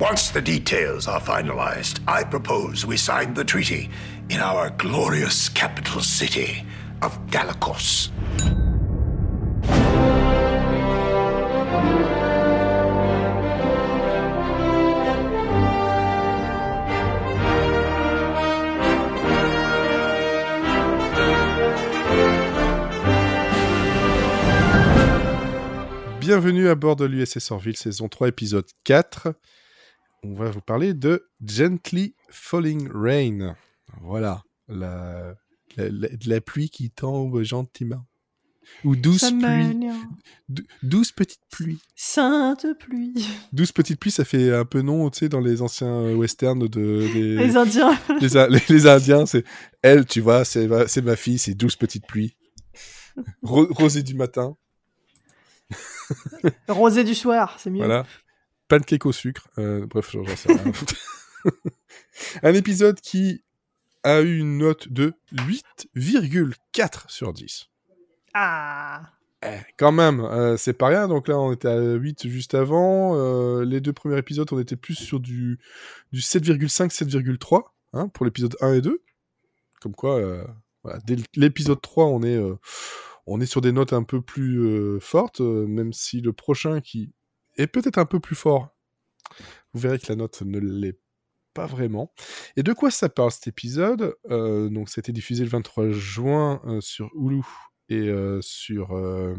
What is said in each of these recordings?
Once the details are finalized, I propose we sign the treaty in our glorious capital city of Galacos. Bienvenue à bord de l'USS Orville, saison 3, épisode 4. On va vous parler de Gently Falling Rain. Voilà, la, la, la- de la pluie qui tombe gentiment. Ou douce pluie. m'énerve. Dou- Douce petite pluie. Sainte pluie. Douce petite pluie, ça fait un peu nom, tu sais, dans les anciens euh, westerns de, des, Les Indiens. les, A- les- les Indiens. C'est elle, tu vois, c'est ma, fille, c'est douce petite pluie. Ro- rosée du matin. Rosé du soir, c'est mieux. Voilà. Pancake au sucre. Euh, bref, j'en sais rien. Un épisode qui a eu une note de 8,4 sur 10. Ah. Eh, quand même, euh, c'est pas rien. Donc là, on était à 8 juste avant. Euh, les deux premiers épisodes, on était plus sur du, du 7,5, 7,3 hein, pour l'épisode 1 et 2. Comme quoi, euh, voilà, dès l'épisode 3, on est, euh, on est sur des notes un peu plus euh, fortes, même si le prochain qui est peut-être un peu plus fort, vous verrez que la note ne l'est pas vraiment. Et de quoi ça parle cet épisode? Euh, Donc, c'était diffusé le 23 juin euh, sur Hulu et euh, sur, euh,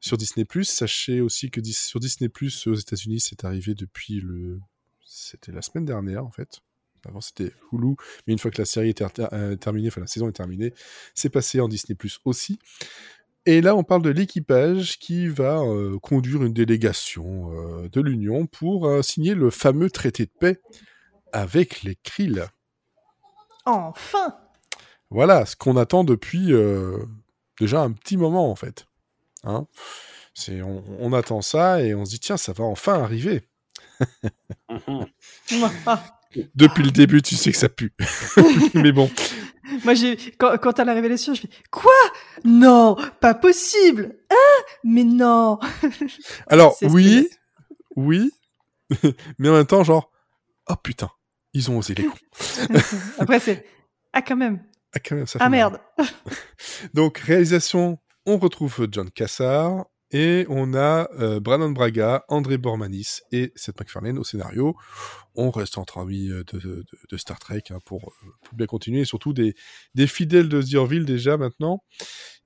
sur Disney+. Sachez aussi que dis- sur Disney+, aux États-Unis, c'est arrivé depuis le... C'était la semaine dernière, en fait. Avant, c'était Hulu, mais une fois que la série euh, terminée, enfin la saison est terminée, c'est passé en Disney+, aussi. Et là, on parle de l'équipage qui va euh, conduire une délégation euh, de l'Union pour euh, signer le fameux traité de paix avec les Krill. Enfin. Voilà, ce qu'on attend depuis euh, déjà un petit moment en fait. Hein c'est, on, on attend ça et on se dit tiens, ça va enfin arriver. Ah. Depuis le début, tu sais que ça pue. Mais bon, Moi, j'ai quand, a la révélation, je fais quoi? Non, pas possible. Hein? Mais non. alors oui, oui, mais en même temps, genre, oh putain, ils ont osé les cons. Après, c'est ah quand même. Ah, quand même, ça fait Ah mal. merde. Donc, réalisation, on retrouve John Cassar et on a euh, Brandon Braga, André Bormanis et Seth MacFarlane au scénario. On reste entre amis euh, de, Star Trek hein, pour, euh, pour bien continuer et surtout des, fidèles de The Orville déjà maintenant.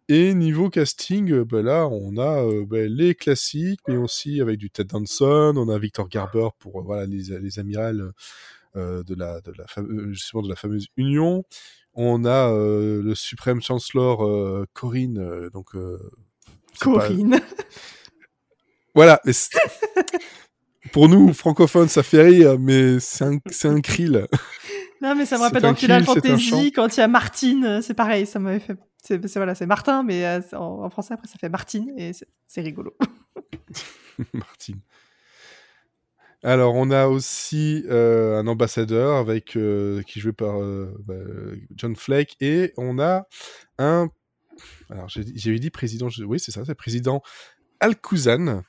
Et niveau casting, euh, bah là, on a bah, les classiques, mais aussi avec du Ted Danson, on a Victor Garber pour voilà, les, les amirals de, la, de, la justement de la fameuse Union. On a le suprême chancellor Corinne, donc pas- Corinne. Voilà. mais Pour nous francophones, ça fait rire, mais c'est un, krill. Non, mais ça me rappelle dans Final. Fantasy quand il y a Martine, euh, c'est pareil, ça m'avait fait. C'est voilà, c'est Martin, mais euh, en, en français après ça fait Martine et c'est c'est rigolo. Martine. Alors, on a aussi euh, un ambassadeur avec euh, qui est joué par euh, bah, John Flake et on a un. Alors, j'ai j'avais dit président. je- Oui, c'est ça, c'est président Al-Kuzan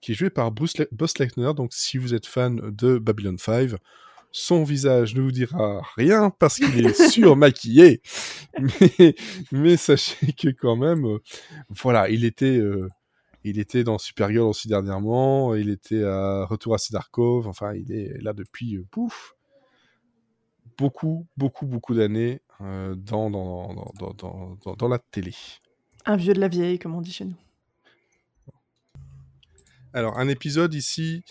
qui est joué par Bruce Le- Boss Lechner. Donc, si vous êtes fan de Babylon 5, son visage ne vous dira rien parce qu'il est surmaquillé. Mais, mais sachez que quand même, euh, voilà, il était. euh, il était dans Supergirl aussi dernièrement, il était à Retour à Sidarkov, enfin il est là depuis euh, pouf, beaucoup, beaucoup, beaucoup d'années dans, dans, dans, dans, dans, la télé. Un vieux de la vieille, comme on dit chez nous. Alors un épisode ici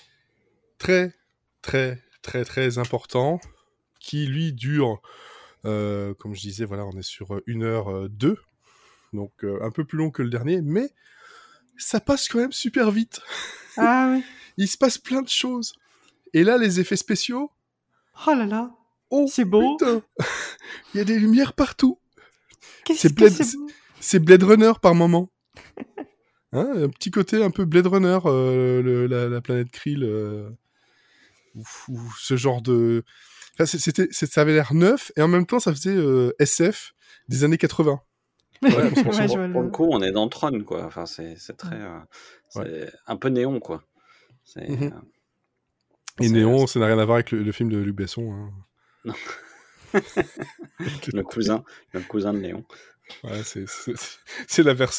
très, très, très, très important qui lui dure, euh, comme je disais, voilà, on est sur 1h02, donc euh, un peu plus long que le dernier, mais ça passe quand même super vite. Ah oui. Il se passe plein de choses. Et là, les effets spéciaux, Oh là là. Oh C'est beau. putain, il y a des lumières partout. Qu'est-ce C'est que Blade- c'est beau. C'est Blade Runner par moment. Hein, un petit côté un peu Blade Runner, euh, le- la, la planète Krill, euh, ou, ou ce genre de. Enfin, c'était, ça avait l'air neuf et en même temps ça faisait euh, SF des années 80. Ouais, Ouais, parce que je pour, le- coup, on est dans Tron, quoi. Enfin, c'est c'est très. euh, c'est un peu néon, quoi. C'est, Mhm. euh, Et C'est- Néon, ça n'a rien à voir avec le, le film de Luc Besson. hein. Non. le cousin, le cousin de Léon. Ouais, c'est- la, vers-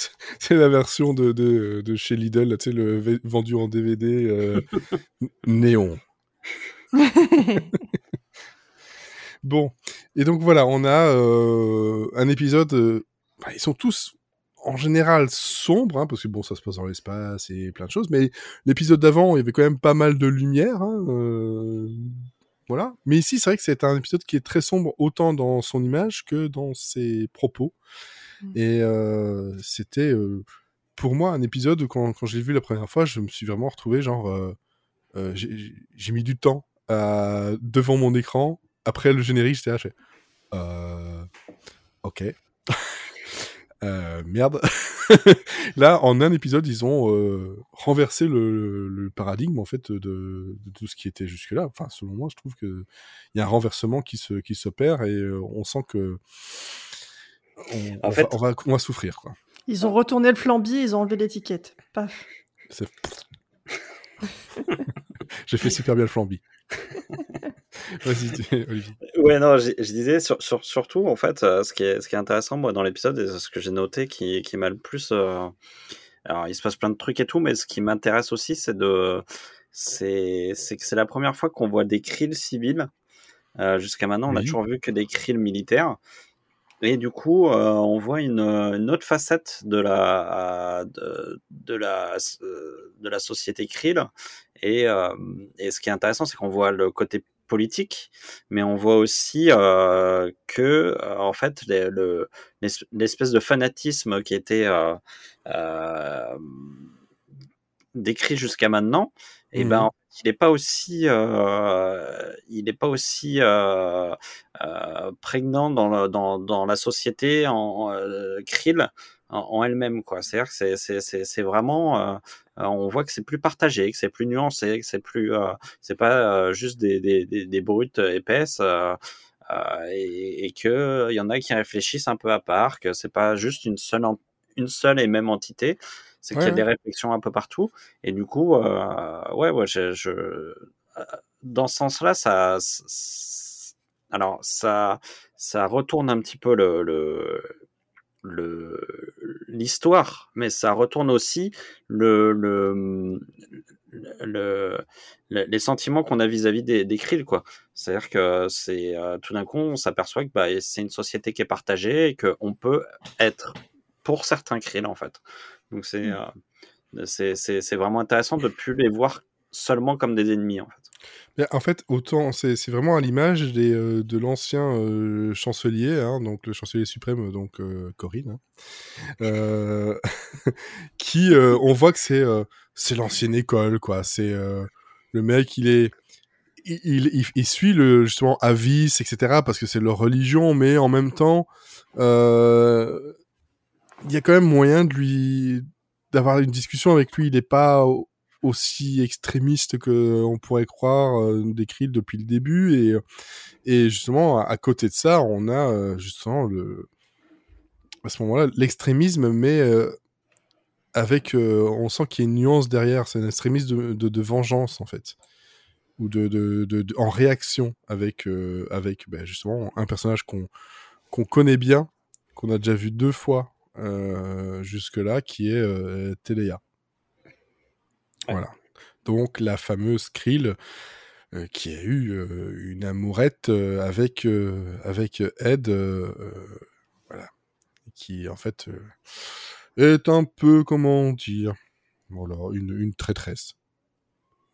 la version de, de, de chez Lidl, là, tu sais, le v- vendu en DVD euh, Néon. Bon, et donc voilà, on a euh, un épisode. euh, bah, ils sont tous en général sombres, hein, parce que bon, ça se passe dans l'espace et plein de choses. Mais l'épisode d'avant, il y avait quand même pas mal de lumière. hein, euh, voilà. Mais ici, c'est vrai que c'est un épisode qui est très sombre, autant dans son image que dans ses propos. Mm. Et euh, c'était euh, pour moi un épisode où, quand, quand je l'ai vu la première fois, je me suis vraiment retrouvé genre. euh, j'ai mis du temps à- devant mon écran. Après le générique, j'étais là, ok. Euh, merde. Là, en un épisode, ils ont euh, renversé le, le paradigme en fait de, de tout ce qui était jusque-là. Enfin, selon moi, je trouve que il y a un renversement qui se qui s'opère et euh, on sent que on, En on fait- va, on, va, on va souffrir quoi. Ils ont retourné le flambi, ils ont enlevé l'étiquette. Paf. C'est- J'ai fait super bien le flambi. Vas-y, Olivier. Ouais, non, je, je disais sur, sur- surtout, en fait, euh, ce, qui est, ce qui est intéressant, moi, dans l'épisode, et ce que j'ai noté qui, qui m'a le plus. euh, alors, il se passe plein de trucs et tout, mais ce qui m'intéresse aussi, c'est de. C'est c'est que c'est la première fois qu'on voit des krills civils. Euh, Jusqu'à maintenant, on a Oui. toujours vu que des krills militaires. Et du coup, on voit une, une autre facette de la, de, de la, de la société krill. Et, et ce qui est intéressant, c'est qu'on voit le côté politique, mais on voit aussi euh, que, euh, en fait, les- le- l'es- l'espèce de fanatisme qui était euh, décrit jusqu'à maintenant, et ben, Mhm. en fait, il n'est pas aussi, euh, il n'est pas aussi prégnant dans, le- dans, dans la société en krill en, en elle-même, quoi. C'est-à-dire que c'est- c'est c'est- c'est vraiment, euh, euh, on voit que c'est plus partagé, que c'est plus nuancé, que c'est plus, euh, c'est pas euh, juste des, des, des, des brutes épaisses. euh, euh, et, et que il y en a qui réfléchissent un peu à part, que c'est pas juste une seule, une seule et même entité, c'est qu'il y a des réflexions un peu partout. Et du coup, euh, ouais, ouais, je, je, dans ce sens-là, ça, alors ça, ça retourne un petit peu le le l'histoire, mais ça retourne aussi le, le, le, le- les sentiments qu'on a vis-à-vis des, des Krill, quoi. C'est-à-dire que c'est euh, tout d'un coup, on s'aperçoit que bah, c'est une société qui est partagée et qu'on peut être pour certains Krill, en fait. Donc c'est Mm. euh, c'est c'est c'est vraiment intéressant de plus les voir seulement comme des ennemis, en fait. En fait, autant c'est vraiment à l'image euh, de l'ancien euh, chancelier, hein, donc le chancelier suprême, donc euh, Corinne, hein, euh, qui on voit que c'est c'est l'ancienne école, quoi. C'est le mec, il est il, suit le justement Avis, etc. parce que c'est leur religion, mais en même temps, il y a quand même moyen de lui d'avoir une discussion avec lui. Il n'est pas aussi extrémiste que on pourrait croire euh, décrit depuis le début. Et et justement à, côté de ça on a euh, justement le à ce moment-là l'extrémisme mais euh, avec euh, on sent qu'il y a une nuance derrière. C'est un extrémisme de, vengeance en fait. Ou de, en réaction avec euh, avec ben, justement un personnage qu'on qu'on connaît bien qu'on a déjà vu deux fois euh, jusque là qui est euh, Téléa Ouais. voilà. Donc la fameuse Krill euh, qui a eu euh, une amourette euh, avec avec Ed voilà. Qui en fait est un peu comment dire voilà une, une traîtresse.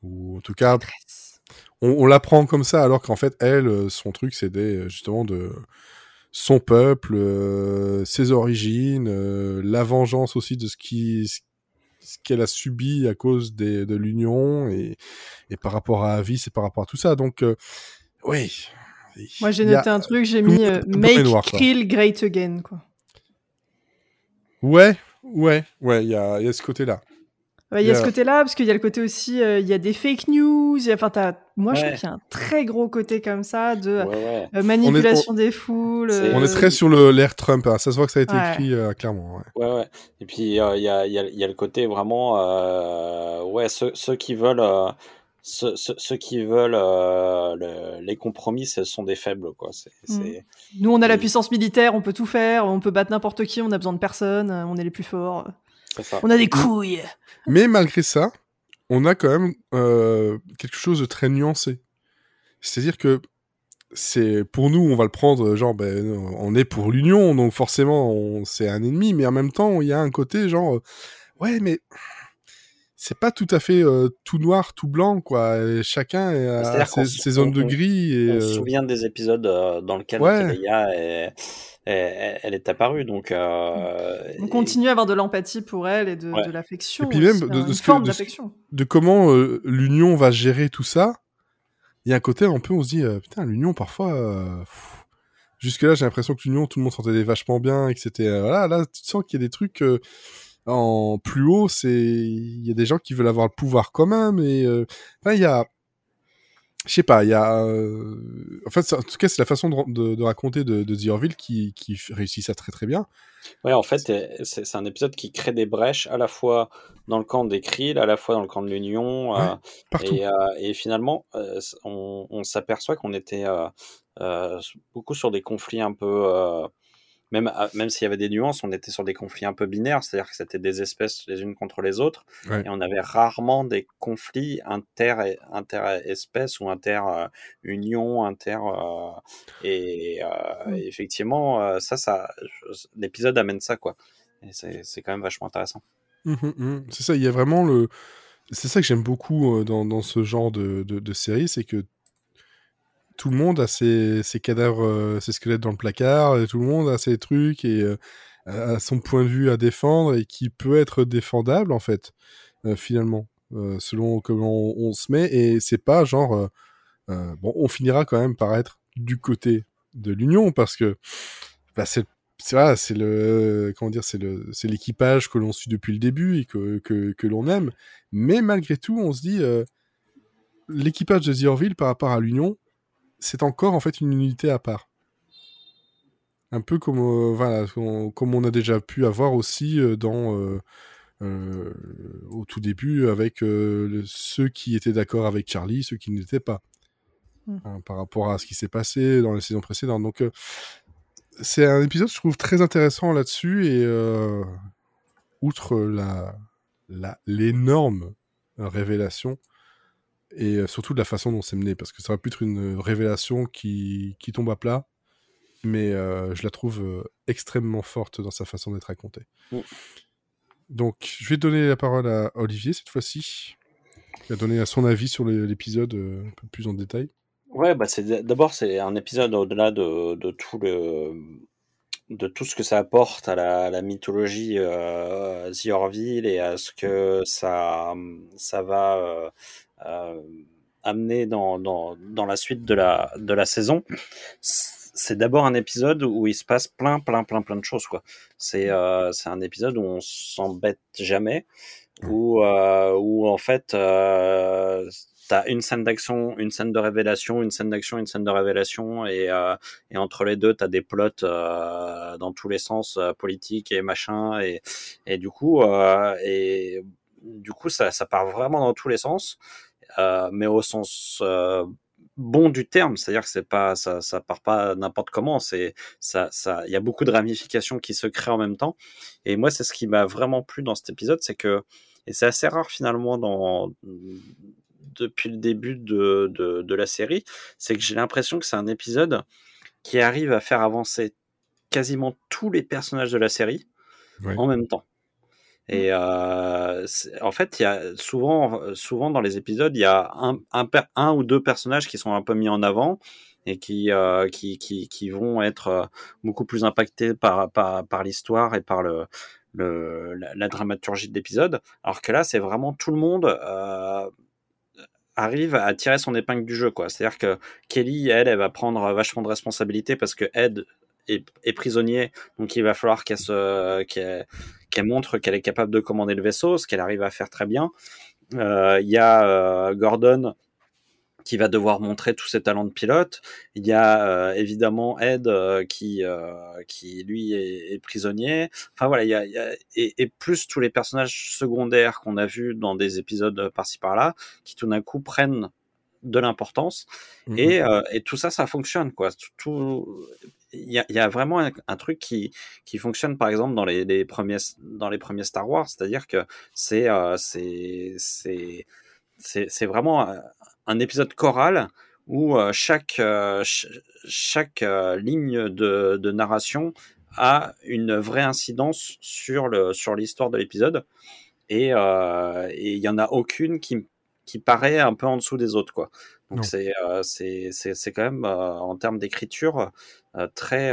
Ou en tout cas on, on la prend comme ça alors qu'en fait elle son truc c'était justement de son peuple ses origines la vengeance aussi de ce qui ce qu'elle a subi à cause des, de l'union et, et par rapport à Avis et par rapport à tout ça donc euh, oui Moi, j'ai a- noté un truc, j'ai mis euh, Make noir. Krill Great Again, quoi. ouais ouais ouais il y a, il y a ce côté là Ouais, Il y a Yeah. ce côté-là, parce qu'il y a le côté aussi, euh, il y a des fake news. il y a- Enfin, t'as- moi, je trouve qu'il y a un très gros côté comme ça de Ouais, ouais. euh, manipulation des foules. On est très sur le l'air Trump hein. ça se voit que ça a été Ouais. écrit euh, clairement ouais. Ouais, ouais. Et puis, euh, il y, a, il y, a, y a le côté vraiment, euh, ouais, ceux, ceux qui veulent, euh, ceux, ceux- ceux qui veulent euh, le- les compromis, ce sont des faibles, quoi. C'est, Mm. c'est- Nous, on a la puissance militaire, on peut tout faire, on peut battre n'importe qui, on a besoin de personne, on est les plus forts. Ça. On a des couilles. Mais malgré ça, on a quand même euh, quelque chose de très nuancé. C'est-à-dire que c'est pour nous, on va le prendre genre, ben, on est pour l'Union, donc forcément, c'est un ennemi, mais en même temps, il y a un côté genre, euh, ouais, mais c'est pas tout à fait euh, tout noir, tout blanc, quoi. Et chacun a ses, zones de gris. Et, On se souvient des épisodes euh, dans lesquels Ouais. Kereya est, elle est apparue, donc. euh, On et- continue à avoir de l'empathie pour elle et de, Ouais. de l'affection. Et puis même aussi, de- hein, de une ce que- forme de ce- d'affection. de comment euh, l'Union va gérer tout ça, il y a un côté un peu, on se dit, euh, putain, l'Union, parfois, euh, pff, jusque-là, j'ai l'impression que l'Union, tout le monde s'entendait vachement bien et que c'était, euh, voilà, là, tu sens qu'il y a des trucs euh, en plus haut, c'est, il y a des gens qui veulent avoir le pouvoir quand même, et, euh, il y a, je sais pas, il y a, euh, en fait, c'est- en tout cas, c'est la façon de, de- de raconter de, de The Orville qui, réussit ça très très bien. Ouais, en fait, euh, c'est un épisode qui crée des brèches à la fois dans le camp des Krill, à la fois dans le camp de l'Union. Ouais, euh, et, euh, et finalement, on, on s'aperçoit qu'on était beaucoup sur des conflits un peu. Euh, même à- même s'il y avait des nuances, on était sur des conflits un peu binaires, c'est-à-dire que c'était des espèces les unes contre les autres. Ouais. Et on avait rarement des conflits inter, inter-espèces ou inter-union, inter. euh, et euh, Mm. effectivement, euh, ça, ça, l'épisode amène ça, quoi. Et c'est quand même vachement intéressant. Mhm, mhm. C'est ça, il y a vraiment le. C'est ça que j'aime beaucoup euh, dans, dans ce genre de, de, de série, c'est que tout le monde a ses, cadavres, euh, ses squelettes dans le placard, et tout le monde a ses trucs et euh, a son point de vue à défendre et qui peut être défendable en fait, euh, finalement, euh, selon comment on, se met. Et c'est pas genre. euh, euh, bon, on finira quand même par être du côté de l'Union parce que bah, c'est c'est le comment dire, c'est l'équipage que l'on suit depuis le début et que que, l'on aime. Mais malgré tout, on se dit euh, l'équipage de The Orville par rapport à l'Union, c'est encore en fait une unité à part. Un peu comme euh, voilà, on- comme on a déjà pu avoir aussi euh, dans euh, au tout début avec le- ceux qui étaient d'accord avec Charlie, ceux qui n'étaient pas. Mm. Hein, par rapport à ce qui s'est passé dans les saisons précédentes. Donc c'est un épisode, je trouve, très intéressant là-dessus. Et outre la, la, l'énorme révélation, et euh, surtout de la façon dont c'est mené, parce que ça aurait pu être une révélation qui, qui tombe à plat, mais euh, je la trouve euh, extrêmement forte dans sa façon d'être racontée. Donc, je vais donner la parole à Olivier cette fois-ci. Il va donner son avis sur l'épisode euh, un peu plus en détail. Ouais, bah d'abord c'est un épisode au-delà de, de tout le de tout ce que ça apporte à la, à la mythologie euh, The Orville et à ce que ça ça va euh, amener dans, dans, dans la suite de la de la saison. C'est d'abord un épisode où il se passe plein plein plein plein de choses quoi. C'est euh, c'est un épisode où on s'embête jamais où euh, où en fait euh, t'as une scène d'action, une scène de révélation, une scène d'action, une scène de révélation, et, euh, et entre les deux, t'as des plots euh, dans tous les sens, euh, politiques et machin, et, et du coup, euh, et du coup, ça, ça part vraiment dans tous les sens, euh, mais au sens euh, bon du terme, c'est-à-dire que c'est pas, ça, ça part pas n'importe comment, c'est, ça, ça, il y a beaucoup de ramifications qui se créent en même temps, et moi, c'est ce qui m'a vraiment plu dans cet épisode, c'est que, et c'est assez rare finalement dans depuis le début de, de, de la série, c'est que j'ai l'impression que c'est un épisode qui arrive à faire avancer quasiment tous les personnages de la série Ouais. en même temps. Et euh, c'est- en fait, il y a souvent, souvent dans les épisodes, il y a un, un, per- un ou deux personnages qui sont un peu mis en avant et qui, euh, qui, qui, qui vont être beaucoup plus impactés par, par, par l'histoire et par le, le, la, la dramaturgie de l'épisode. Alors que là, c'est vraiment tout le monde euh, arrive à tirer son épingle du jeu. quoi. C'est-à-dire que Kelly, elle, elle va prendre vachement de responsabilité parce que Ed est, prisonnier, donc il va falloir qu'elle se, qu'elle, montre qu'elle est capable de commander le vaisseau, ce qu'elle arrive à faire très bien. Euh, Il y a euh, Gordon qui va devoir montrer tous ses talents de pilote. Il y a euh, évidemment Ed qui, qui lui est, prisonnier. Enfin voilà, il y a, il y a et, et, plus tous les personnages secondaires qu'on a vus dans des épisodes par-ci par-là, qui tout d'un coup prennent de l'importance. Mmh. Et, et, tout ça, ça fonctionne quoi. Tout, il y a, y a, vraiment un, un, truc qui, qui fonctionne par exemple dans les, les premiers dans les premiers Star Wars, c'est-à-dire que c'est c'est vraiment un épisode choral où euh, chaque, euh, chaque euh, ligne de, de, narration a une vraie incidence sur le sur l'histoire de l'épisode et il y en a aucune qui qui paraît un peu en dessous des autres quoi. Donc c'est c'est quand même en termes d'écriture très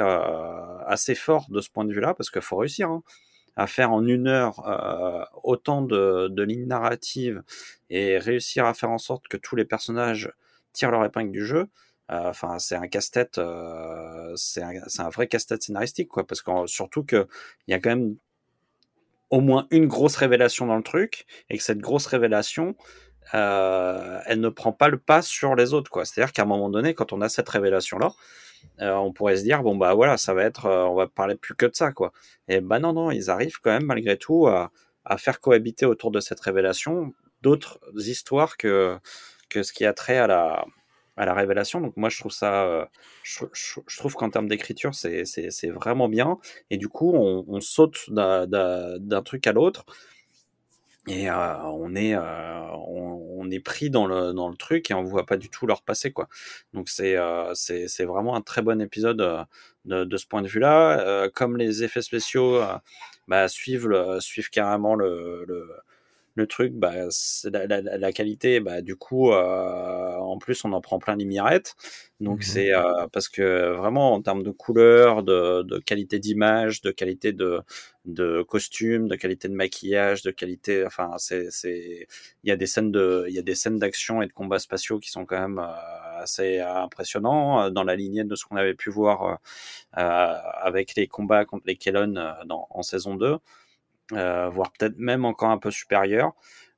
assez fort de ce point de vue là parce qu'il faut réussir hein à faire en une heure euh, autant de, de, lignes narratives et réussir à faire en sorte que tous les personnages tirent leur épingle du jeu, euh, enfin c'est un casse-tête, euh, c'est un, un, vrai casse-tête scénaristique quoi, parce que surtout que il y a quand même au moins une grosse révélation dans le truc et que cette grosse révélation euh, elle ne prend pas le pas sur les autres. C'est-à-dire qu'à un moment donné, quand on a cette révélation là, euh, on pourrait se dire bon bah voilà ça va être euh, on va parler plus que de ça quoi. Et bah non non ils arrivent quand même malgré tout à, faire cohabiter autour de cette révélation d'autres histoires que que ce qui a trait à la à la révélation. Donc moi je trouve ça je, trouve qu'en termes d'écriture c'est vraiment bien. Et du coup on saute d'un truc à l'autre et euh, on est euh, on, est pris dans le dans le truc et on voit pas du tout leur passer quoi. Donc c'est euh, c'est c'est vraiment un très bon épisode euh, de, de ce point de vue là euh, comme les effets spéciaux bah, suivent le, suivent carrément le, le le truc, bah, la, la, la, qualité, bah, du coup, euh, en plus, on en prend plein les mirettes. Donc, mmh. c'est euh, parce que vraiment, en termes de couleur, de, de qualité d'image, de qualité de, de costume, de qualité de maquillage, de qualité, enfin, c'est, c'est, il y a des scènes de, il y a des scènes d'action et de combats spatiaux qui sont quand même euh, assez impressionnants dans la lignée de ce qu'on avait pu voir euh, avec les combats contre les Kellen dans, en saison 2 euh, voire peut-être même encore un peu supérieur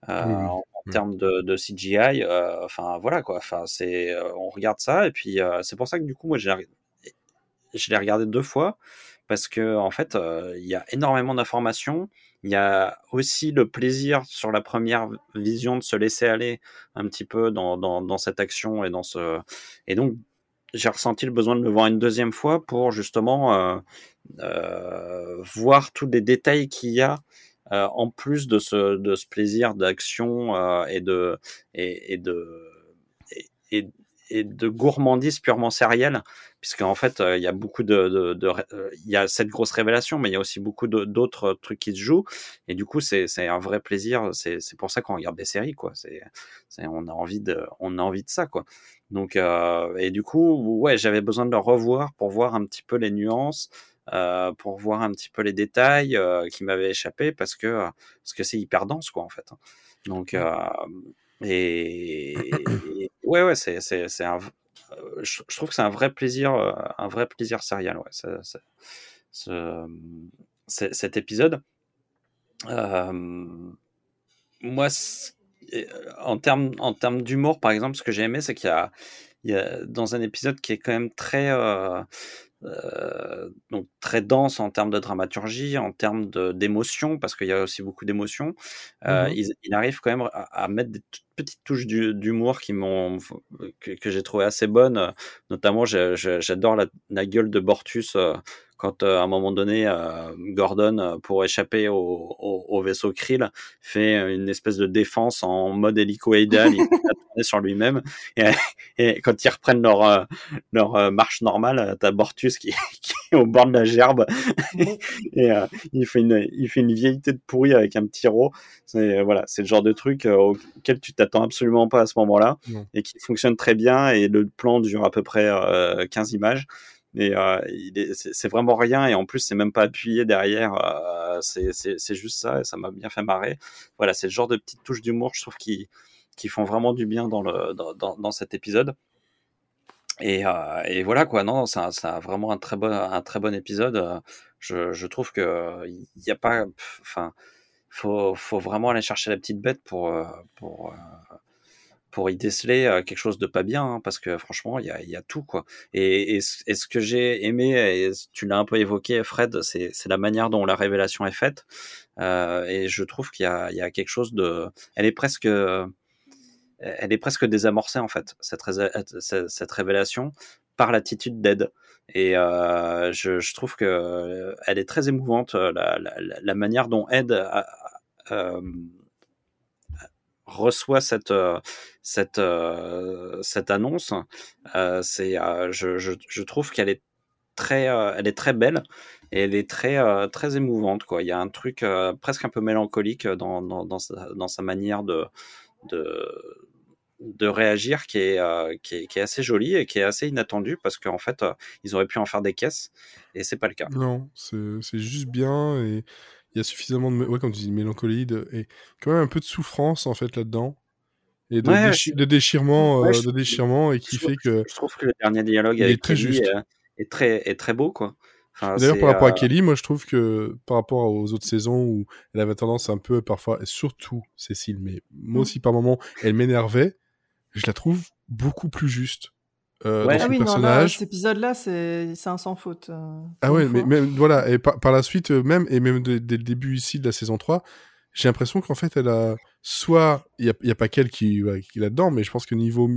euh, en, en termes de, de CGI. Euh, enfin voilà quoi. Enfin c'est, euh, on regarde ça et puis euh, c'est pour ça que du coup moi je l'ai regardé deux fois parce que en fait il y a énormément d'informations. Il y a aussi le plaisir sur la première vision de se laisser aller un petit peu dans, dans, dans cette action et dans ce et donc j'ai ressenti le besoin de le voir une deuxième fois pour justement euh, euh, voir tous les détails qu'il y a euh, en plus de ce, de ce plaisir d'action euh, et de et, de et, de gourmandise purement sérielle puisque en fait il y a beaucoup de, de, de il y a cette grosse révélation mais il y a aussi beaucoup d'autres trucs qui se jouent. Et du coup c'est un vrai plaisir c'est pour ça qu'on regarde des séries quoi. C'est on a envie de on a envie de ça quoi. Donc euh, et du coup ouais j'avais besoin de le revoir pour voir un petit peu les nuances euh, pour voir un petit peu les détails euh, qui m'avaient échappé parce que parce que c'est hyper dense quoi en fait. Donc euh, et, et, ouais ouais c'est c'est c'est un je, je, trouve que c'est un vrai plaisir un vrai plaisir serial ouais ce, cet épisode. moi en termes en termes d'humour par exemple ce que j'ai aimé c'est qu'il y a il y a dans un épisode qui est quand même très euh, euh, donc très dense en termes de dramaturgie, en termes d'émotion, parce qu'il y a aussi beaucoup d'émotions. Euh, mmh il, il, arrive quand même à, à mettre des petites touches d'humour qui m'ont que, que j'ai trouvé assez bonnes. Notamment, j'adore la, la, gueule de Bortus euh, quand euh, à un moment donné euh, Gordon euh, pour échapper au, au, au, vaisseau Krill fait une espèce de défense en mode hélicoïdal. Il sur lui-même. Et, et, quand ils reprennent leur leur marche normale t'as Bortus qui, qui, est au bord de la gerbe. Et il fait une il fait une vieillité de pourri avec un petit rot c'est voilà c'est le genre de truc auquel tu t'attends absolument pas à ce moment-là et qui fonctionne très bien. Et le plan dure à peu près 15 images et euh, c'est vraiment rien et en plus c'est même pas appuyé derrière euh, c'est juste ça et ça m'a bien fait marrer. Voilà c'est le genre de petites touches d'humour je trouve qui qui font vraiment du bien dans le dans, dans, cet épisode. Et, euh, et voilà quoi non c'est vraiment un très bon un très bon épisode. Je, je trouve que il y a pas enfin faut faut vraiment aller chercher la petite bête pour pour pour y déceler euh, quelque chose de pas bien, hein, parce que franchement, il y a, a, tout quoi. Et, ce que j'ai aimé, et tu l'as un peu évoqué, Fred, c'est la manière dont la révélation est faite. Euh, et je trouve qu'il y, a quelque chose de, elle est presque, elle est presque désamorcée en fait cette, cette révélation par l'attitude d'Ed. Et euh, je, trouve que elle est très émouvante la, manière dont Ed euh, reçoit cette cette cette annonce, c'est je, je, je, trouve qu'elle est très elle est très belle et elle est très très émouvante quoi. Il y a un truc presque un peu mélancolique dans dans, dans sa manière de de de réagir qui est, qui est, qui, est, assez joli et qui est assez inattendu parce qu'en fait ils auraient pu en faire des caisses et c'est pas le cas. Non, c'est juste bien et il y a suffisamment de, ouais, comme tu dis, mélancolie de, et quand même un peu de souffrance en fait là-dedans et de, de déchirement, euh, de déchirement et qui fait que. Je trouve que le dernier dialogue avec est très Kelly juste. Est, très est très beau quoi. Enfin, D'ailleurs, par rapport à euh, Kelly, moi je trouve que par rapport aux autres saisons où elle avait tendance un peu parfois, et surtout Cécile, mais moi mmh. aussi par moments, elle m'énervait, je la trouve beaucoup plus juste. Euh, ouais. dans son ah oui, personnage. Non, cet épisode-là, c'est un sans faute. Euh, ah ouais, mais, mais, voilà, et par, par, la suite, euh, même, et même dès, le début ici de la saison 3, j'ai l'impression qu'en fait, elle a soit, il n'y a, y a, pas qu'elle qui, ouais, qui est là-dedans, mais je pense que niveau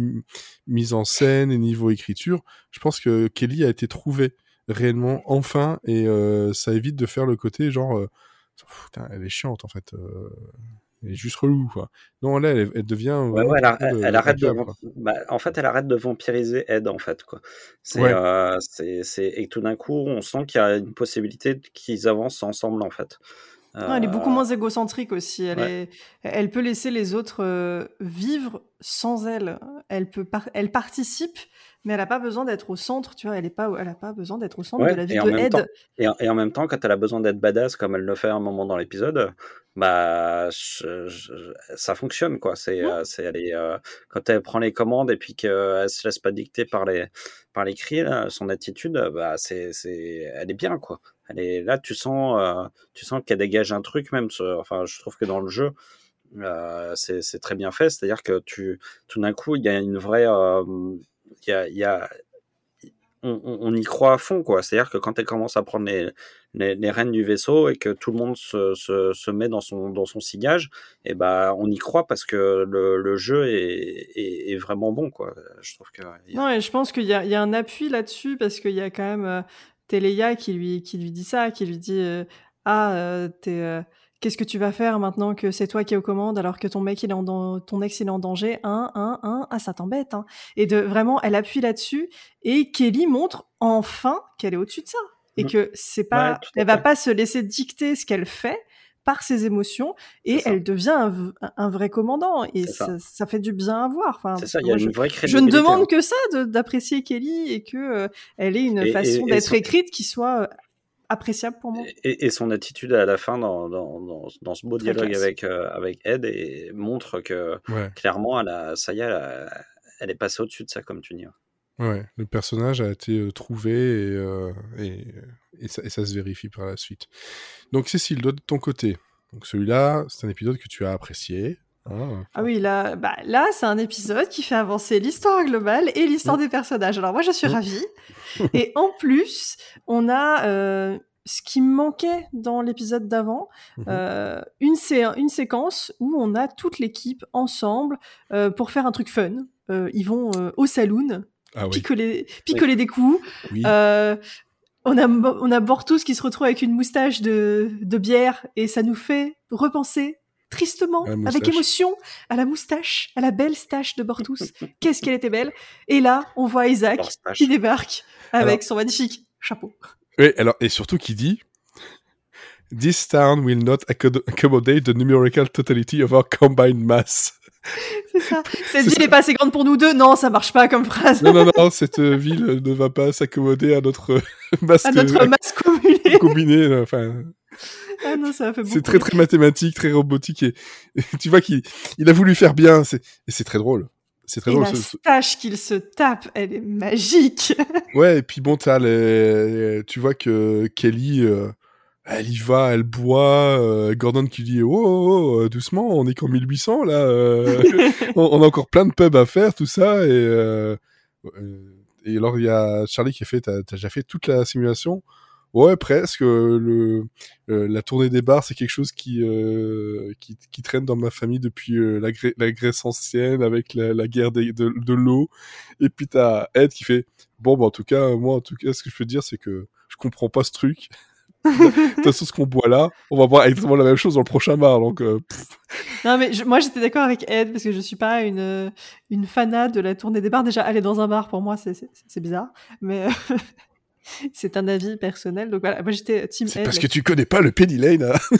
mise en scène et niveau écriture, je pense que Kelly a été trouvée réellement enfin, et euh, ça évite de faire le côté genre, euh, putain, elle est chiante en fait. Euh, elle est juste relou quoi. Non là elle, devient ouais, ouais, elle, elle, arrête de bah, en fait elle arrête de vampiriser Ed en fait quoi. C'est euh, et tout d'un coup on sent qu'il y a une possibilité qu'ils avancent ensemble en fait. Non, elle est beaucoup euh, moins égocentrique aussi. Elle, est... elle peut laisser les autres euh, vivre sans elle. Elle, peut elle participe, mais elle n'a pas besoin d'être au centre, tu vois. Elle n'a pas, elle a pas besoin d'être au centre de la vie de Ed. et, en, et, en, même temps, quand elle a besoin d'être badass, comme elle le fait à un moment dans l'épisode, bah, ça fonctionne, quoi. C'est, euh, c'est elle est, quand elle prend les commandes et puis qu'elle se laisse pas dicter par les, par les cris, là, son attitude, bah, c'est, c'est, elle est bien, quoi. Elle est là, tu sens, euh, tu sens qu'elle dégage un truc même. Enfin, je trouve que dans le jeu, euh, c'est très bien fait. C'est-à-dire que tu, tout d'un coup, il y a une vraie, euh, y a, on, on, y croit à fond, quoi. C'est-à-dire que quand elle commence à prendre les, les, rênes du vaisseau et que tout le monde se, se, met dans son, dans son sillage, et eh ben on y croit parce que le, le jeu est, est, vraiment bon, quoi. Je trouve que. Non, et je pense qu'il y, y, a un appui là-dessus parce qu'il y a quand même Téléa qui lui, qui lui dit ça, qui lui dit euh, Ah, euh, euh, qu'est-ce que tu vas faire maintenant que c'est toi qui es aux commandes alors que ton mec il est en ton ex il est en danger? Un un un ah ça t'embête hein. et de vraiment elle appuie là-dessus et Kelly montre enfin qu'elle est au-dessus de ça et mmh. que c'est pas elle va pas se laisser dicter ce qu'elle fait par ses émotions et elle devient un, vrai commandant et ça. Ça, fait du bien à voir. Enfin, ça, y a une vraie je, ne demande que ça d'apprécier Kelly et que euh, elle ait une façon d'être écrite qui soit euh, appréciable pour moi. Et, son attitude à la fin dans, dans, dans, ce beau dialogue avec, euh, avec Ed et montre que clairement, elle a, ça y est, elle, est passée au-dessus de ça, comme tu dis. Ouais, le personnage a été trouvé et, et, et, ça, et, ça, se vérifie par la suite. Donc Cécile, de ton côté, donc celui-là, c'est un épisode que tu as apprécié. Hein, ah oui, là, bah, là c'est un épisode qui fait avancer l'histoire globale et l'histoire mmh. des personnages. Alors moi, je suis mmh. ravie. et en plus, on a euh, ce qui me manquait dans l'épisode d'avant, mmh euh, une, sé une séquence où on a toute l'équipe ensemble euh, pour faire un truc fun. ils vont au saloon ah picoler, picoler des coups. On a, on a Bortous qui se retrouve avec une moustache de, de bière et ça nous fait repenser tristement, avec émotion, à la moustache, à la belle stache de Bortous. Qu'est-ce qu'elle était belle. Et là, on voit Isaac qui débarque avec son magnifique chapeau. Oui, alors, et surtout qui dit This town will not accommodate the numerical totality of our combined mass. C'est ça. Cette ville n'est pas assez grande pour nous deux. Non, ça marche pas comme phrase. Non, non, non, cette ville ne va pas s'accommoder à notre masse, à notre masse combinée. combinée enfin. Ah non, ça fait C'est très, très mathématique, très robotique. Et, tu vois qu'il il a voulu faire bien. Et c'est très drôle. C'est très et drôle. La stache qu'il se tape, elle est magique. ouais, et puis bon, as les... tu vois que Kelly. Euh Elle y va, elle boit. euh, Gordon qui dit oh, oh, oh, doucement, on est qu'en 1800 là. euh, on, on a encore plein de pubs à faire, tout ça. Et, euh, euh, et alors il y a Charlie qui a fait t'as t'as déjà fait toute la simulation? Ouais, presque. euh, Le, euh, la tournée des bars, c'est quelque chose qui, euh, qui, traîne dans ma famille depuis la, la Grèce ancienne, avec la, la guerre de, de l'eau. Et puis t'as Ed qui fait Bon, bah, en tout cas, moi, en tout cas, ce que je peux dire, c'est que je comprends pas ce truc. De toute façon, ce qu'on boit là, on va boire exactement la même chose dans le prochain bar. Donc, Non, mais moi, j'étais d'accord avec Ed parce que je suis pas une, une fanat de la tournée des bars. Déjà, aller dans un bar, pour moi, c'est- bizarre. Mais c'est un avis personnel. Donc voilà, moi, j'étais team c'est parce que tu connais pas le Penny Lane. hein.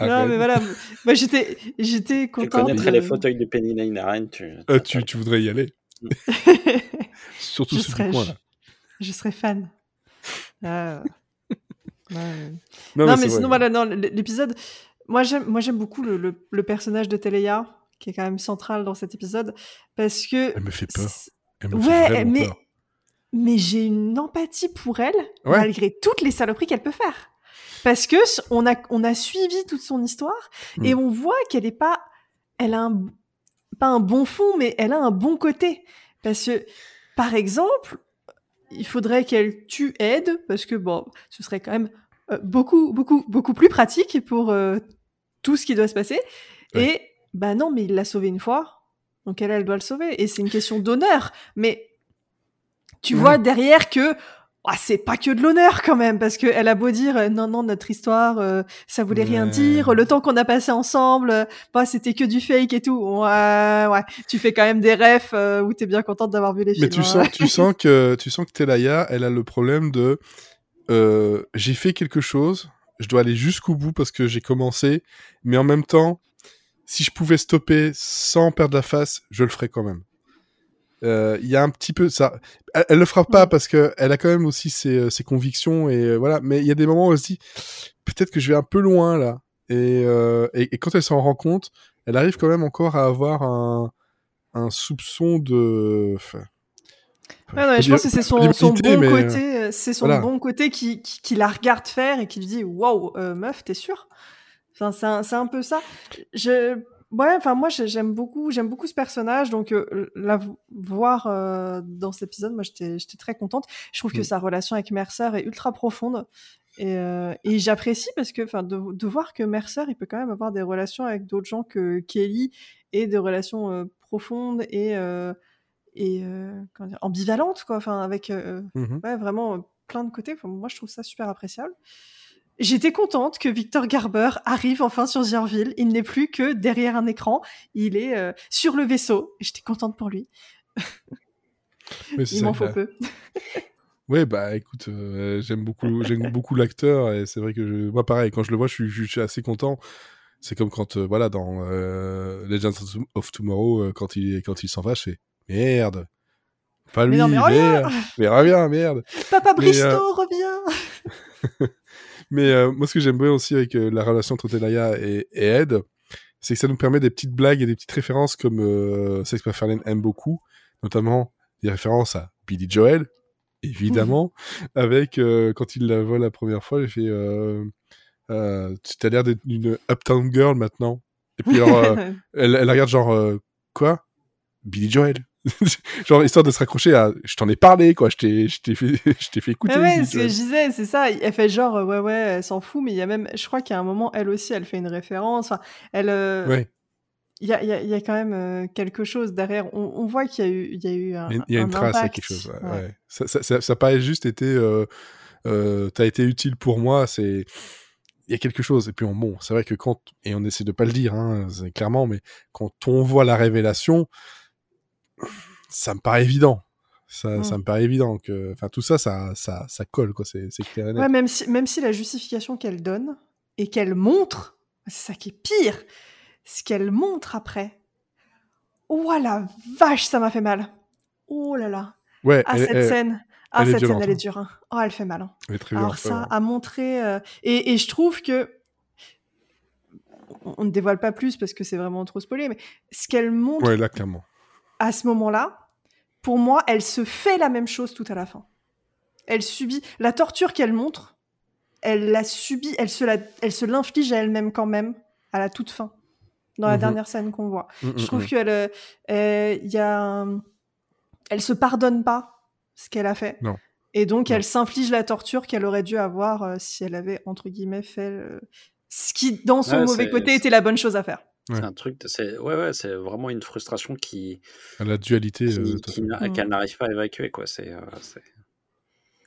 Non, mais voilà, moi, j'étais j'étais Tu contente. connaîtrais de- les fauteuils de Penny Lane à Rennes, tu... Euh, tu, tu voudrais y aller. Surtout Je serais- coin, là. je serais fan. Ouais. Non, Non, mais, c'est vrai. sinon, voilà, l'épisode. Moi, j'aime, moi, j'aime beaucoup le, le- le personnage de Teleya, qui est quand même central dans cet épisode, parce que. Elle me fait peur. Elle me Ouais, mais, peur. mais j'ai une empathie pour elle, Ouais. malgré toutes les saloperies qu'elle peut faire. Parce que on a, on a suivi toute son histoire Mm. et on voit qu'elle est pas, elle a un, pas un bon fond, mais elle a un bon côté. Parce que, par exemple, il faudrait qu'elle tue Ed, parce que bon, ce serait quand même euh, beaucoup, beaucoup, beaucoup plus pratique pour euh, tout ce qui doit se passer. Ouais. Bah non, mais il l'a sauvé une fois, donc elle, elle doit le sauver. Et c'est une question d'honneur. Mais tu Ouais. vois derrière que ah, c'est pas que de l'honneur quand même, parce qu'elle a beau dire euh, non, non, notre histoire, euh, ça voulait rien dire, le temps qu'on a passé ensemble, euh, bah, c'était que du fake et tout. Ouais, ouais, tu fais quand même des refs où t'es bien contente d'avoir vu les films. Mais tu hein. sens, tu sens que tu sens que Telaya, elle a le problème de j'ai fait quelque chose, je dois aller jusqu'au bout parce que j'ai commencé, mais en même temps, si je pouvais stopper sans perdre la face, je le ferais quand même. Euh, Il y a un petit peu ça. Elle, elle le fera pas parce que elle a quand même aussi ses, euh, ses convictions et euh, voilà. Mais il y a des moments où elle se dit peut-être que je vais un peu loin là. Et, euh, et, et quand elle s'en rend compte, elle arrive quand même encore à avoir un, un soupçon de. enfin, Ouais, ouais, peux je pense que c'est son, bon mais, côté, c'est son voilà. bon côté qui, qui, qui la regarde faire et qui lui dit waouh meuf t'es sûre? Enfin, c'est un, peu ça. Je ouais enfin moi j'ai- j'aime beaucoup j'aime beaucoup ce personnage donc euh, la vo- voir euh, dans cet épisode moi j'étais très contente. Je trouve que Mm. sa relation avec Mercer est ultra profonde et, euh, et j'apprécie parce que enfin de, de voir que Mercer il peut quand même avoir des relations avec d'autres gens que Kelly et des relations profondes et euh, et euh, comment dire, ambivalente quoi enfin avec ouais, vraiment plein de côtés Enfin, moi je trouve ça super appréciable J'étais contente que Victor Garber arrive enfin sur Zierville. Il n'est plus que derrière un écran. Il est euh, sur le vaisseau. J'étais contente pour lui. Mais c'est Il m'en faut peu. Ouais, bah écoute, euh, j'aime beaucoup, j'aime beaucoup l'acteur et c'est vrai que je... moi pareil, quand je le vois, je suis, je suis assez content. C'est comme quand, euh, voilà, dans euh, Legends of Tomorrow, quand il, quand il s'en va, je fais merde, pas lui, Mais non, mais reviens merde, mais reviens, merde. Papa Bristow revient Mais euh, moi, ce que j'aime bien aussi avec euh, la relation entre Telaya et, et Ed, c'est que ça nous permet des petites blagues et des petites références comme euh, Sex MacFarlane aime beaucoup, notamment des références à Billy Joel, évidemment, avec euh, quand il la voit la première fois, il fait euh, euh, Tu as l'air d'être une uptown girl maintenant. Et puis alors, elle, elle regarde genre euh, Quoi? Billy Joel genre histoire de se raccrocher à je t'en ai parlé quoi je t'ai je t'ai fait je t'ai fait écouter Ah ouais, ce que je disais, c'est ça. Elle fait genre, euh, ouais, ouais, elle s'en fout, mais il y a même, je crois qu'il y a un moment, elle aussi, elle fait une référence. Enfin, elle, euh, ouais il y, a, y a- y a quand même euh, quelque chose derrière. On, on voit qu'il y a eu, il y a eu un, Il y a- une trace, il y a quelque chose. ouais, Ouais. ouais. Ça, ça, ça, ça a pas juste été. Euh, euh, T'as été utile pour moi. C'est. Il y a quelque chose. Et puis, on, bon, c'est vrai que quand. Et on essaie de pas le dire, hein, clairement, mais quand on voit la révélation, ça me paraît évident. Ça, Mm. ça me paraît évident que. Enfin, tout ça, ça, ça, ça colle, quoi. C'est clair et net. Ouais, même si, même si la justification qu'elle donne et qu'elle montre, c'est ça qui est pire, ce qu'elle montre après. Oh la vache, ça m'a fait mal. Oh là là. Ouais, Ah, elle, cette elle- scène. Ah, elle est cette scène, elle est hein. dure. hein. Oh, elle fait mal. hein. elle est très Alors violente, ça, ouais. à montrer... euh, Et, et je trouve que... On on ne dévoile pas plus parce que c'est vraiment trop spoilé, mais ce qu'elle montre Ouais, là, clairement. À ce moment-là, pour moi, elle se fait la même chose tout à la fin. elle subit la torture qu'elle montre. Elle la subit, elle se la, elle se l'inflige à elle-même quand même à la toute fin, dans la Mhm. dernière scène qu'on voit. Mm, Je mm, trouve mm. qu'elle, euh, euh, il y a, un- elle se pardonne pas ce qu'elle a fait. Non. Et donc Non. elle s'inflige la torture qu'elle aurait dû avoir euh, si elle avait entre guillemets fait euh, ce qui, dans son Ouais, mauvais côté, était la bonne chose à faire. Ouais. C'est un truc, c'est ouais, ouais, c'est vraiment une frustration qui, La dualité. qui- euh, qui Mm. qu'elle n'arrive pas à évacuer quoi. C'est, euh, c'est-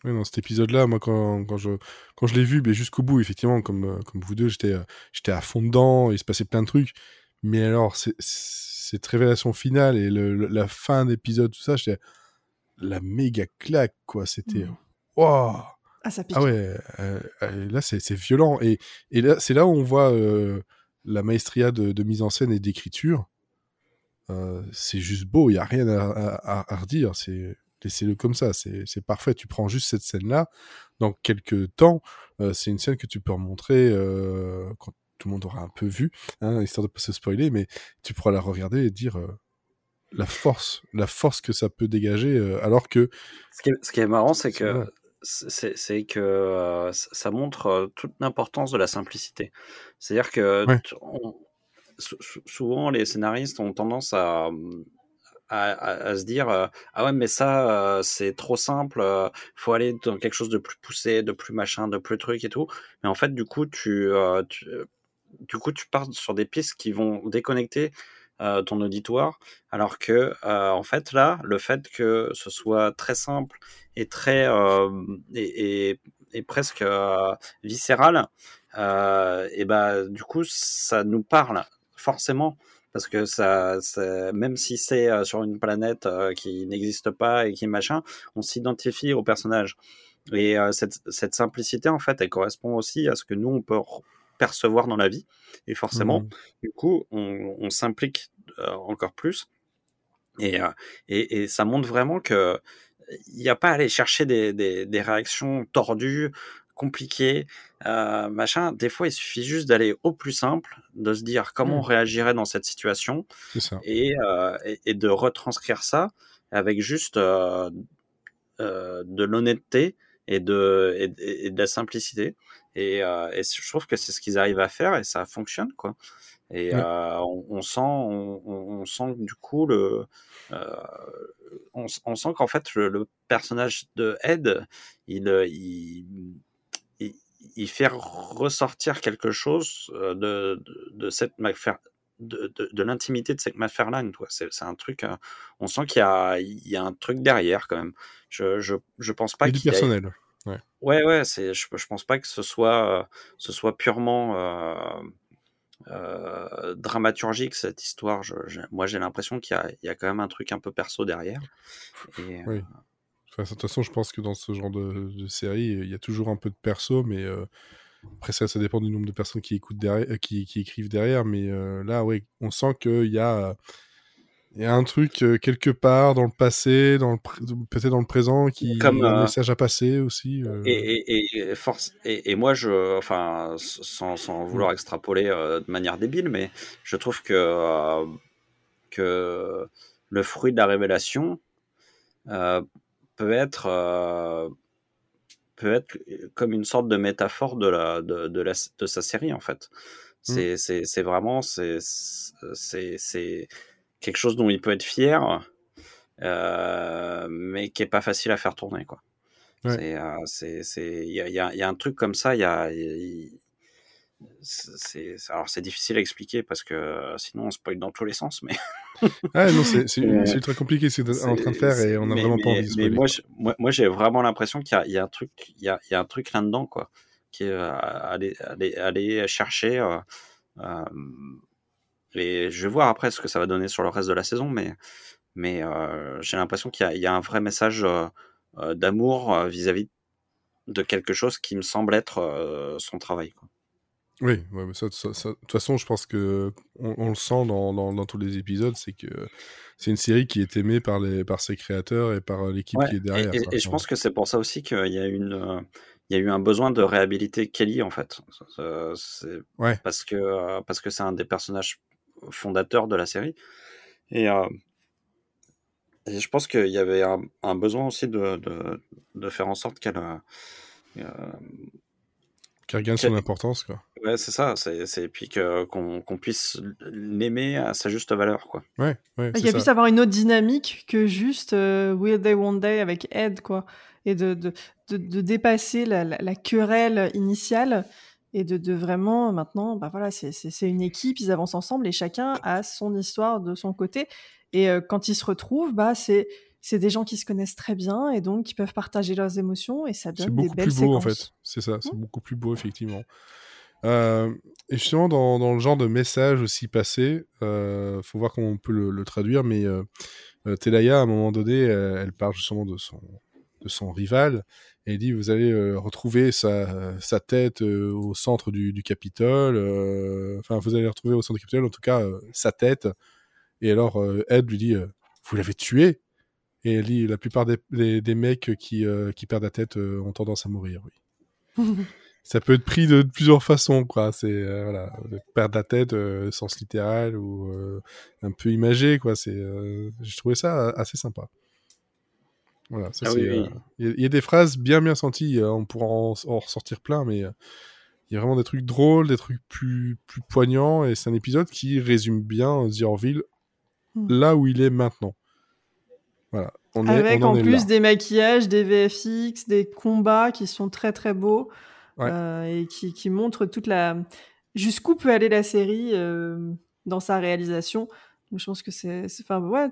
Oui, dans cet épisode-là, moi, quand, quand je, quand je l'ai vu, ben, jusqu'au bout, effectivement, comme, euh, comme vous deux, j'étais, euh, j'étais à fond dedans, il se passait plein de trucs. Mais alors, c'est- cette révélation finale et le, le- la fin d'épisode, tout ça, j'étais la méga claque, quoi. C'était, Mhm. waouh! Ah, ça pique. Ah ouais, euh, là, c'est c'est violent. Et, et là, c'est là où on voit euh, la maestria de, de mise en scène et d'écriture. Euh, c'est juste beau, il n'y a rien à, à- à redire. C'est Laissez-le comme ça, c'est parfait. Tu prends juste cette scène-là, dans quelques temps, euh, c'est une scène que tu peux remontrer euh, quand tout le monde aura un peu vu, hein, histoire de pas se spoiler, mais tu pourras la regarder et dire euh, la force, la force que ça peut dégager, alors que Ce qui est, ce qui est marrant, c'est que. C'est que euh, ça montre euh, toute l'importance de la simplicité. C'est-à-dire que Ouais. on- souvent les scénaristes ont tendance à, à, à- à se dire euh, ah ouais mais ça euh, c'est trop simple, euh, faut aller dans quelque chose de plus poussé, de plus machin, de plus truc et tout. Mais en fait du coup tu, tu du coup tu pars sur des pistes qui vont déconnecter ton auditoire, alors que euh, en fait là, le fait que ce soit très simple et très euh, et, et- presque euh, viscéral, euh, et bah du coup ça nous parle forcément parce que ça, même si c'est euh, sur une planète euh, qui n'existe pas et qui machin, on s'identifie au personnage. Et euh, cette, simplicité, en fait, elle correspond aussi à ce que nous, on peut percevoir dans la vie. Et forcément, Mhm. du coup, on, on s'implique euh, encore plus. Et, euh, et, et ça montre vraiment que il n'y a pas à aller chercher des, des, des réactions tordues, compliquées, euh, machin. Des fois, il suffit juste d'aller au plus simple, de se dire comment Mhm. on réagirait dans cette situation ça. et, euh, et, et de retranscrire ça avec juste euh, de l'honnêteté et de, et de la simplicité. Et, euh, et je trouve que c'est ce qu'ils arrivent à faire et ça fonctionne, quoi. Et Ouais. euh, on, on sent, on, sent du coup le, euh, on, sent qu'en fait le, le personnage de Ed, il, il, il, il fait ressortir quelque chose de, de, de cette de, de, de l'intimité de cette McFarlane. C'est, c'est un truc, on sent qu'il y a, il y a un truc derrière quand même. Je, je, je pense pas Et du qu'il y ait- Ouais, ouais, c'est, je, je pense pas que ce soit, euh, ce soit purement euh, euh, dramaturgique cette histoire. Je- je- moi, j'ai l'impression qu'il y a, il y a quand même un truc un peu perso derrière. Et, Oui. Enfin, de toute façon, je pense que dans ce genre de, de série, il y a toujours un peu de perso, mais euh, après ça, ça dépend du nombre de personnes qui écoutent derrière, qui, qui écrivent derrière. Mais euh, là, oui, on sent qu'il y a, il y a un truc euh, quelque part dans le passé, dans le peut-être dans le présent, qui Comme, a un euh, message à passer aussi. euh. Et, et, et, force, et, et moi, je, enfin, sans, sans vouloir extrapoler de manière débile, mais je trouve que, que le fruit de la révélation peut être peut être comme une sorte de métaphore de la de, de, la, de sa série en fait. C'est c'est c'est vraiment c'est quelque chose dont il peut être fier, euh, mais qui est pas facile à faire tourner quoi. Ouais. C'est, euh, il y a, y a- y a un truc comme ça, il y a, il- c'est, alors c'est difficile à expliquer parce que sinon on spoil dans tous les sens, mais Ah non, c'est ultra compliqué ce que tu es en train de faire et on n'a mais- vraiment pas mais- envie de Mais spoiler. moi, je- moi, moi, j'ai vraiment l'impression qu'il y a, y a un truc, il y a, il y a un truc là-dedans, quoi, qui est euh, aller, aller, aller chercher. euh, euh, et je vais voir après ce que ça va donner sur le reste de la saison, mais, mais euh, j'ai l'impression qu'il y a, il y a un vrai message euh, euh, d'amour vis-à-vis de quelque chose qui me semble être euh, son travail. Quoi. Oui, ouais, mais ça, ça- ça- de toute façon, je pense que on, on le sent dans, dans, dans tous les épisodes, c'est que c'est une série qui est aimée par, les, par ses créateurs et par l'équipe Ouais, qui est derrière. et- je pense que c'est pour ça aussi qu'il y a une, il y a eu un besoin de réhabiliter Kelly en fait. C'est Ouais. parce que parce que c'est un des personnages fondateurs de la série et euh, Et je pense qu'il y avait un, un besoin aussi de, de, de faire en sorte qu'elle euh, euh, Qui regagne son importance, quoi. ouais c'est ça c'est c'est puis que qu'on qu'on puisse l'aimer à sa juste valeur quoi Ouais, ouais, Il c'est y a ça. puisse avoir une autre dynamique que juste euh, Will They One Day avec Ed, quoi. Et de, de, de, de dépasser la, la, la querelle initiale et de, de vraiment, maintenant, bah voilà, c'est c'est- c'est une équipe, ils avancent ensemble et chacun a son histoire de son côté. Et euh, quand ils se retrouvent, bah, c'est c'est des gens qui se connaissent très bien et donc qui peuvent partager leurs émotions et ça C'est donne des beaucoup belles plus beau, en séquences. fait. C'est ça, c'est Mm. beaucoup plus beau, effectivement. Euh, et justement, dans, dans le genre de message aussi passé, euh, faut voir comment on peut le, le traduire, mais euh, euh, Telaya, à un moment donné, elle parle justement de son, de son rival, et dit, vous allez euh, retrouver sa, sa tête euh, au centre du, du Capitole, euh, enfin, vous allez retrouver au centre du Capitole, en tout cas, sa tête, et alors, Ed lui dit, vous l'avez tué? Et elle dit, la plupart des, des, des mecs qui, qui perdent la tête ont tendance à mourir, oui ça peut être pris de, de plusieurs façons, quoi. C'est voilà, de perdre la tête, sens littéral ou un peu imagé, quoi. C'est, j'ai trouvé ça assez sympa. Voilà, ça Ah c'est. oui, oui. euh, Il y, a- il y a des phrases bien bien senties. euh, on pourra en, en ressortir plein, mais euh, il y a vraiment des trucs drôles, des trucs plus plus poignants, et c'est un épisode qui résume bien The Orville Mm. là où il est maintenant. Voilà. On est, Avec on en, en est plus là. des maquillages, des VFX, des combats qui sont très très beaux Ouais. euh, et qui, qui montrent toute la jusqu'où peut aller la série euh, dans sa réalisation. Donc, je pense que c'est, c'est- enfin ouais,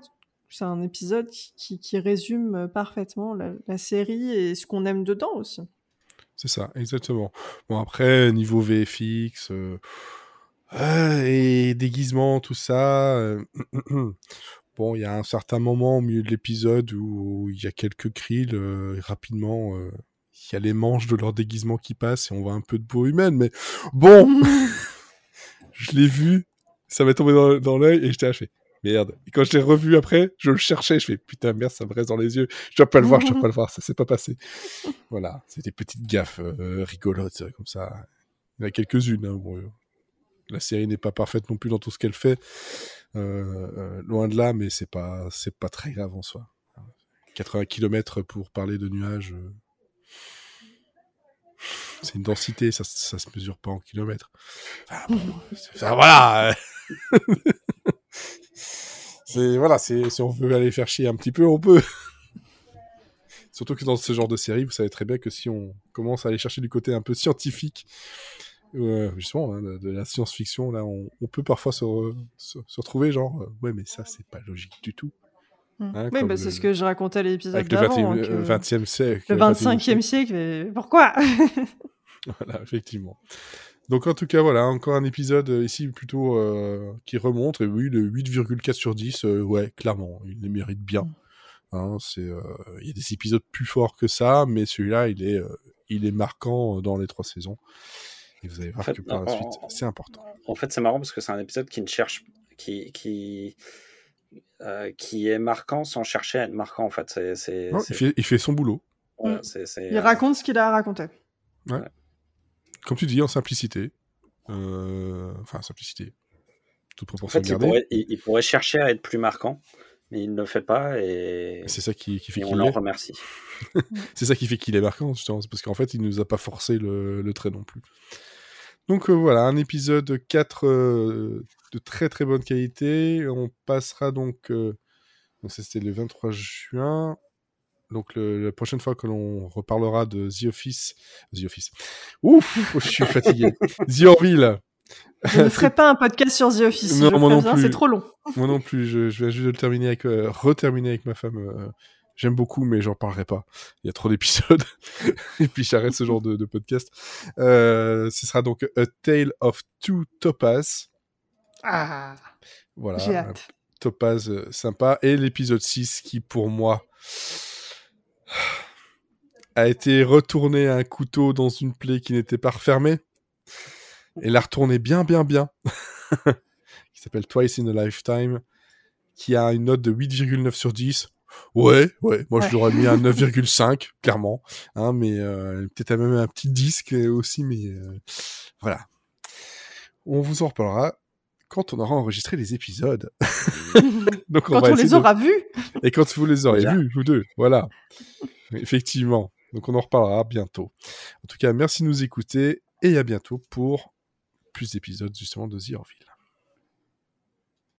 c'est un épisode qui, qui, qui résume euh, parfaitement la, la série et ce qu'on aime dedans aussi. C'est ça, exactement. Bon, après, niveau VFX, euh, euh, et déguisement, tout ça. euh, bon, il y a un certain moment au milieu de l'épisode où il y a quelques krills, et rapidement, il y a les manches de leur déguisement qui passent et on voit un peu de peau humaine, mais bon, je l'ai vu, ça m'est tombé dans, dans l'œil et j'étais achevé. Merde. Et quand je l'ai revu après, je le cherchais, je fais putain, merde, ça me reste dans les yeux. Je dois pas le voir, je dois pas le voir, ça s'est pas passé. Voilà, c'est des petites gaffes euh, rigolotes, euh, comme ça. Il y en a quelques-unes. hein, bon, euh, la série n'est pas parfaite non plus dans tout ce qu'elle fait. Euh, euh, loin de là, mais c'est pas, c'est pas très grave en soi. 80 km pour parler de nuages. C'est une densité, ça, ça se mesure pas en kilomètres. Enfin, bon, voilà. euh. c'est voilà, c'est si on veut aller faire chier un petit peu, on peut. Surtout que dans ce genre de série, vous savez très bien que si on commence à aller chercher du côté un peu scientifique, euh, justement, hein, de, la science-fiction, là, on, on peut parfois se, re- se, se retrouver genre, euh, ouais, mais ça, c'est pas logique du tout. Hein, oui, bah, le- c'est ce que je racontais à l'épisode Avec le d'avant. 20e, que euh, 20e siècle. Le 21e 25e siècle, mais pourquoi? Voilà, effectivement. Donc en tout cas, voilà, encore un épisode euh, ici plutôt euh, qui remonte. Et oui, le 8,4 sur 10, euh, ouais, clairement, il les mérite bien. Hein, c'est, euh, il y a des épisodes plus forts que ça, mais celui-là, il est, euh, il est marquant dans les trois saisons. Et vous allez voir fait, que par la en- suite, c'est important. En fait, c'est marrant parce que c'est un épisode qui ne cherche, qui, qui, euh, qui est marquant sans chercher à être marquant. En fait, c'est, c'est, Non, c'est- il, fait, il fait son boulot, Mm. c'est- c'est, Il euh, raconte ce qu'il a à raconter. Comme tu dis, en simplicité. Euh, Enfin, simplicité. Toute En proportion fait, il pourrait, il, il pourrait chercher à être plus marquant, mais il ne le fait pas et, C'est ça qui, qui fait et on qu'il l'en est. remercie. C'est ça qui fait qu'il est marquant, justement, c'est parce qu'en fait, il nous a pas forcé le, le trait non plus. Donc euh, voilà, un épisode 4 euh, de très très bonne qualité. On passera donc, donc c'était le 23 juin. Donc le- la prochaine fois que l'on reparlera de The Office, The Office. Ouf, je suis fatigué. The Orville. Je ne ferai pas un podcast sur The Office. Non, je moi non plus. C'est trop long. Moi non plus, je, je viens juste le terminer avec, euh, reterminer avec ma femme. euh, J'aime beaucoup, mais j'en parlerai pas. Il y a trop d'épisodes. Et puis j'arrête ce genre de, de podcast. Euh, ce sera donc A Tale of Two Topaz. Ah, Voilà. j'ai un hâte. Topaz sympa. Et l'épisode 6 qui, pour moi, a été retourné à un couteau dans une plaie qui n'était pas refermée. Et l'a retourné bien, bien, bien. qui s'appelle Twice in a Lifetime. Qui a une note de 8,9 sur 10. Ouais, ouais, moi je Ouais. lui aurais mis un 9,5, clairement. Hein, mais euh, peut-être même un petit disque euh, aussi, mais euh, voilà. On vous en reparlera quand on aura enregistré les épisodes. Donc Quand on, les de- aura vus. Et quand vous les aurez vus, vous deux. Voilà. Effectivement. Donc on en reparlera bientôt. En tout cas, merci de nous écouter et à bientôt pour plus d'épisodes justement de The Orville.